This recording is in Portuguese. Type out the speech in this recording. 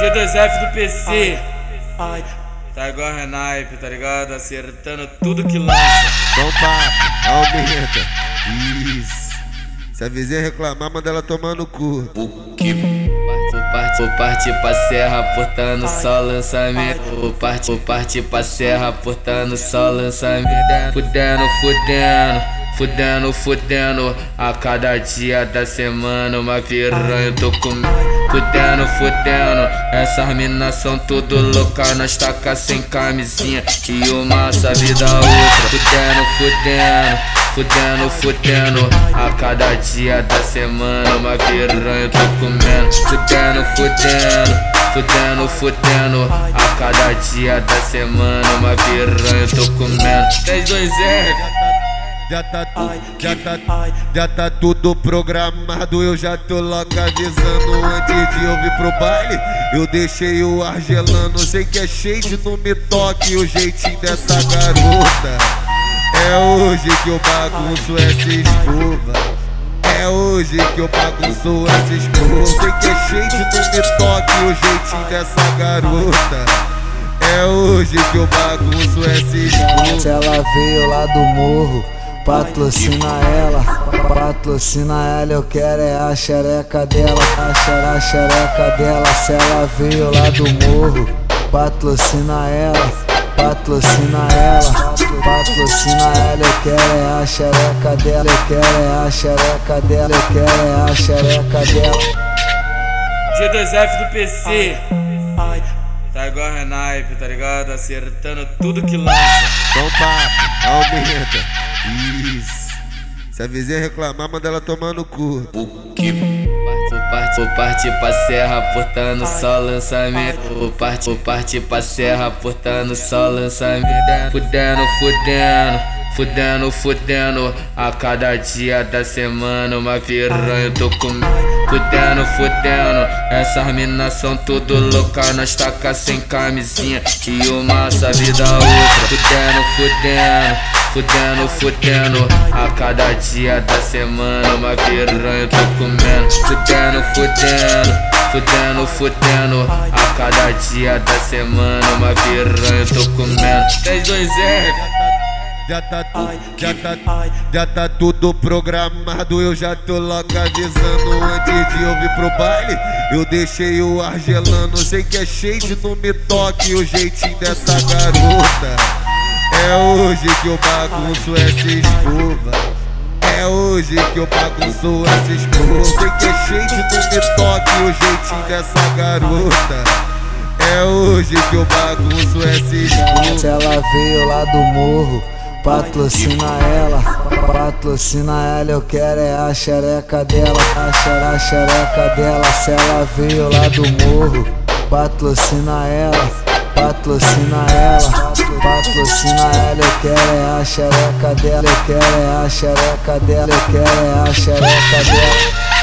G2F do PC. Tá igual a Renaipe, tá ligado? Acertando tudo que lança. Então pá, aumenta. Isso. Se a vizinha reclamar, manda ela tomar no cu. O que? Vou partir, vou partir pra serra, portando só lançamento. Vou partir, vou partir pra serra, portando só lançamento. Fudendo, fudendo. Fudendo, fudendo, a cada dia da semana uma piranha eu tô comendo. Fudendo, fudendo, essas minas são tudo louca, nós taca sem camisinha e uma sabe da outra. Fudendo, fudendo, fudendo, fudendo, a cada dia da semana uma piranha eu tô comendo. Fudendo, fudendo, fudendo, fudendo, a cada dia da semana uma piranha eu tô comendo. 10, 2, 0 já tá, já tá, já tá tudo programado. Eu já tô logo avisando antes de eu vir pro baile. Eu deixei o ar gelando. Sei que é shade, não me toque o jeitinho dessa garota. É hoje que eu bagunço essa escova. É hoje que eu bagunço essa escova. Sei que é shade, não me toque o jeitinho dessa garota. É hoje que eu bagunço essa escova. Se ela veio lá do morro Patrocina ela, patrocina ela, eu quero é a xereca dela, a xereca, a xereca dela, se ela veio lá do morro. Patrocina ela, patrocina ela, patrocina ela, eu quero é a xereca dela, eu quero é a xereca dela, eu quero é a xereca dela. G2F do PC. Tá igual a Renaipe, tá ligado? Acertando tudo que lança. Então pá, aumenta. Isso. Se a vizinha reclamar, manda ela tomar no cu. O que? Vou partir, pra serra, portando só lançamento. Vou partir, vou partir pra serra, portando só lançamento. Fudendo, fudendo. Fudendo, fudendo, a cada dia da semana uma piranha eu tô comendo. Fudendo, fudendo, essas minas são tudo louca, nós taca sem camisinha e uma sabe da outra. Fudendo, fudendo. Fudendo, fudendo, a cada dia da semana uma piranha eu tô comendo. Fudendo, fudendo, fudendo, fudendo, a cada dia da semana uma piranha eu tô comendo. 10, 2, 0 já tá, já tá, já tá tudo programado. Eu já tô logo avisando antes de eu vir pro baile. Eu deixei o ar gelando. Sei que é shade, não me toque o jeitinho dessa garota. É hoje que eu bagunço essa escova. É hoje que eu bagunço essa escova. Sei que é cheio de me toque o jeitinho dessa garota. É hoje que eu bagunço essa escova. Se ela veio lá do morro, patrocina ela, patrocina ela, eu quero é a xereca dela, a xereca, a xereca dela. Se ela veio lá do morro, patrocina ela patrocina ela, patrocina ela, eu quero é a xereca dela, eu quero é a xereca dela, eu quero é a xereca dela.